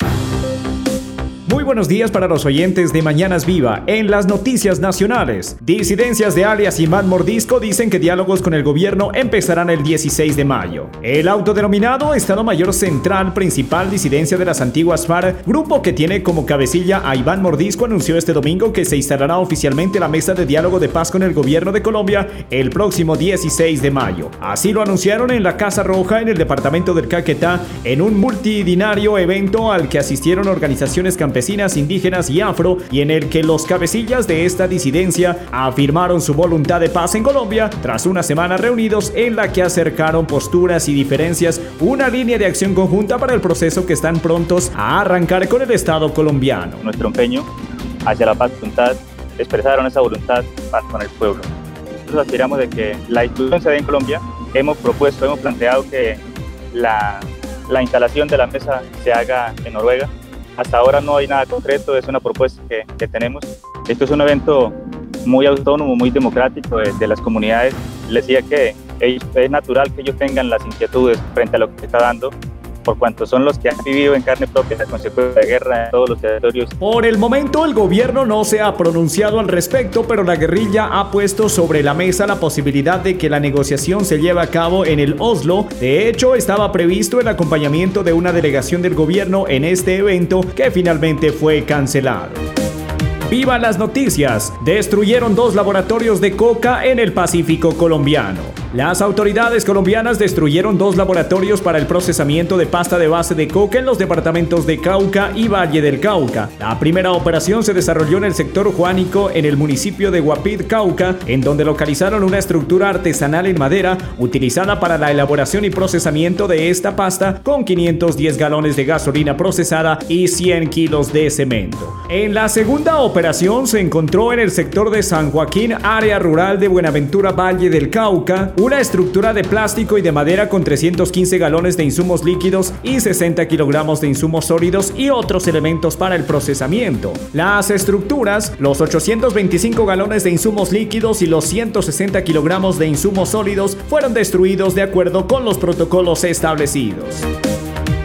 Thank you. Muy buenos días para los oyentes de Mañanas Viva. En las noticias nacionales, disidencias de alias Iván Mordisco dicen que diálogos con el gobierno empezarán el 16 de mayo. El autodenominado Estado Mayor Central Principal Disidencia de las Antiguas FARC, grupo que tiene como cabecilla a Iván Mordisco, anunció este domingo que se instalará oficialmente la mesa de diálogo de paz con el gobierno de Colombia el próximo 16 de mayo. Así lo anunciaron en la Casa Roja en el departamento del Caquetá en un multidinario evento al que asistieron organizaciones campesinas indígenas y afro, y en el que los cabecillas de esta disidencia afirmaron su voluntad de paz en Colombia tras una semana reunidos en la que acercaron posturas y diferencias, una línea de acción conjunta para el proceso que están prontos a arrancar con el Estado colombiano. Nuestro empeño hacia la paz voluntad, expresaron esa voluntad paz con el pueblo. Nosotros aspiramos de que la institución se dé en Colombia. Hemos propuesto, hemos planteado que la, la instalación de la mesa se haga en Noruega hasta ahora no hay nada concreto, es una propuesta que, tenemos. Esto es un evento muy autónomo, muy democrático de, de las comunidades. Les decía que es natural que ellos tengan las inquietudes frente a lo que se está dando por cuanto son los que han vivido en carne propia las consecuencias de guerra en todos los territorios. Por el momento el gobierno no se ha pronunciado al respecto, pero la guerrilla ha puesto sobre la mesa la posibilidad de que la negociación se lleve a cabo en el Oslo. De hecho, estaba previsto el acompañamiento de una delegación del gobierno en este evento que finalmente fue cancelado. ¡Viva las noticias! Destruyeron dos laboratorios de coca en el Pacífico colombiano. Las autoridades colombianas destruyeron dos laboratorios para el procesamiento de pasta de base de coca en los departamentos de Cauca y Valle del Cauca. La primera operación se desarrolló en el sector juánico en el municipio de Guapid, Cauca, en donde localizaron una estructura artesanal en madera utilizada para la elaboración y procesamiento de esta pasta con 510 galones de gasolina procesada y 100 kilos de cemento. En la segunda operación se encontró en el sector de San Joaquín, área rural de Buenaventura, Valle del Cauca, una estructura de plástico y de madera con 315 galones de insumos líquidos y 60 kilogramos de insumos sólidos y otros elementos para el procesamiento. Las estructuras, los 825 galones de insumos líquidos y los 160 kilogramos de insumos sólidos fueron destruidos de acuerdo con los protocolos establecidos.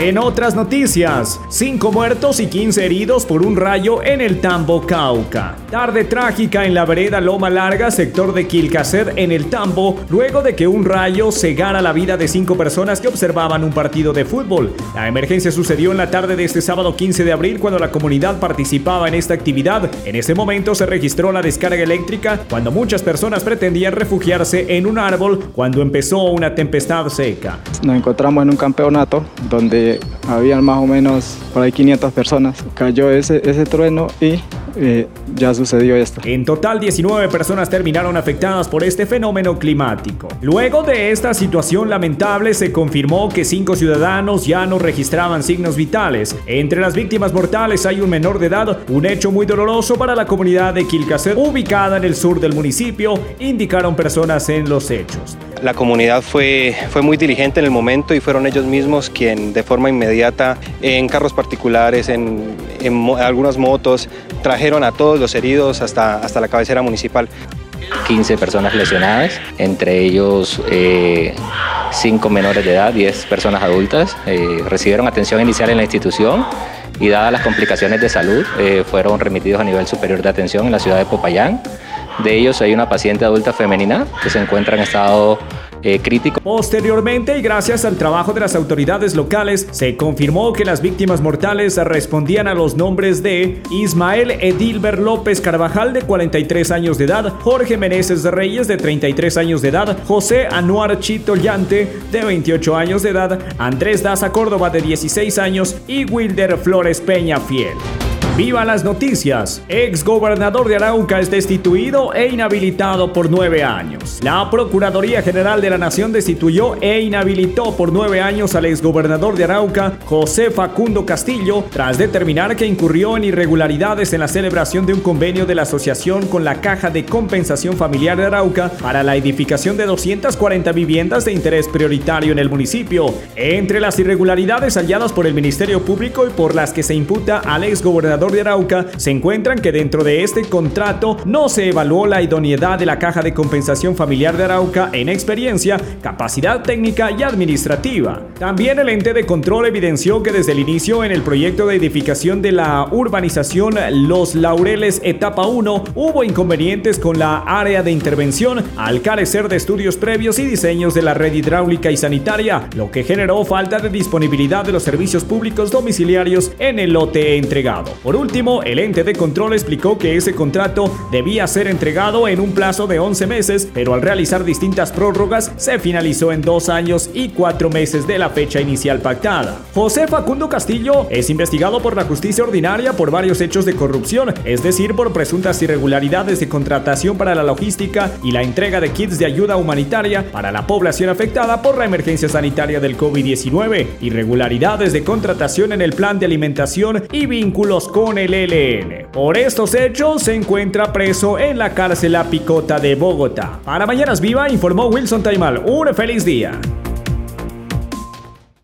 En otras noticias, 5 muertos y 15 heridos por un rayo en el Tambo Cauca. Tarde trágica en la vereda Loma Larga, sector de Quilcaced en el Tambo, luego de que un rayo cegara la vida de 5 personas que observaban un partido de fútbol. La emergencia sucedió en la tarde de este sábado 15 de abril cuando la comunidad participaba en esta actividad. En ese momento se registró la descarga eléctrica cuando muchas personas pretendían refugiarse en un árbol cuando empezó una tempestad seca. Nos encontramos en un campeonato donde habían más o menos por ahí 500 personas. Cayó ese, ese trueno y eh, ya sucedió esto. En total, 19 personas terminaron afectadas por este fenómeno climático. Luego de esta situación lamentable, se confirmó que cinco ciudadanos ya no registraban signos vitales. Entre las víctimas mortales hay un menor de edad, un hecho muy doloroso para la comunidad de Quilcaced, ubicada en el sur del municipio, indicaron personas en los hechos. La comunidad fue, fue muy diligente en el momento y fueron ellos mismos quien de forma inmediata en carros particulares, en, algunas motos, trajeron a todos los heridos hasta, hasta la cabecera municipal. 15 personas lesionadas, entre ellos 5 eh, menores de edad, 10 personas adultas. Eh, recibieron atención inicial en la institución y dadas las complicaciones de salud, eh, fueron remitidos a nivel superior de atención en la ciudad de Popayán de ellos hay una paciente adulta femenina que se encuentra en estado eh, crítico. Posteriormente, y gracias al trabajo de las autoridades locales, se confirmó que las víctimas mortales respondían a los nombres de Ismael Edilber López Carvajal, de 43 años de edad, Jorge Meneses Reyes, de 33 años de edad, José Anuar Chito Llante, de 28 años de edad, Andrés Daza Córdoba, de 16 años, y Wilder Flores Peña Fiel. Viva las noticias. Ex gobernador de Arauca es destituido e inhabilitado por nueve años. La Procuraduría General de la Nación destituyó e inhabilitó por nueve años al ex gobernador de Arauca, José Facundo Castillo, tras determinar que incurrió en irregularidades en la celebración de un convenio de la asociación con la Caja de Compensación Familiar de Arauca para la edificación de 240 viviendas de interés prioritario en el municipio. Entre las irregularidades halladas por el Ministerio Público y por las que se imputa al ex gobernador de Arauca se encuentran que dentro de este contrato no se evaluó la idoneidad de la Caja de Compensación Familiar de Arauca en experiencia, capacidad técnica y administrativa. También el ente de control evidenció que desde el inicio en el proyecto de edificación de la urbanización Los Laureles Etapa 1 hubo inconvenientes con la área de intervención al carecer de estudios previos y diseños de la red hidráulica y sanitaria, lo que generó falta de disponibilidad de los servicios públicos domiciliarios en el lote entregado. Por último, el ente de control explicó que ese contrato debía ser entregado en un plazo de 11 meses, pero al realizar distintas prórrogas se finalizó en dos años y cuatro meses de la fecha inicial pactada. José Facundo Castillo es investigado por la justicia ordinaria por varios hechos de corrupción, es decir, por presuntas irregularidades de contratación para la logística y la entrega de kits de ayuda humanitaria para la población afectada por la emergencia sanitaria del COVID-19, irregularidades de contratación en el plan de alimentación y vínculos con con el ELN. Por estos hechos se encuentra preso en la cárcel La Picota de Bogotá. Para Mañanas Viva informó Wilson Taimal. Un feliz día.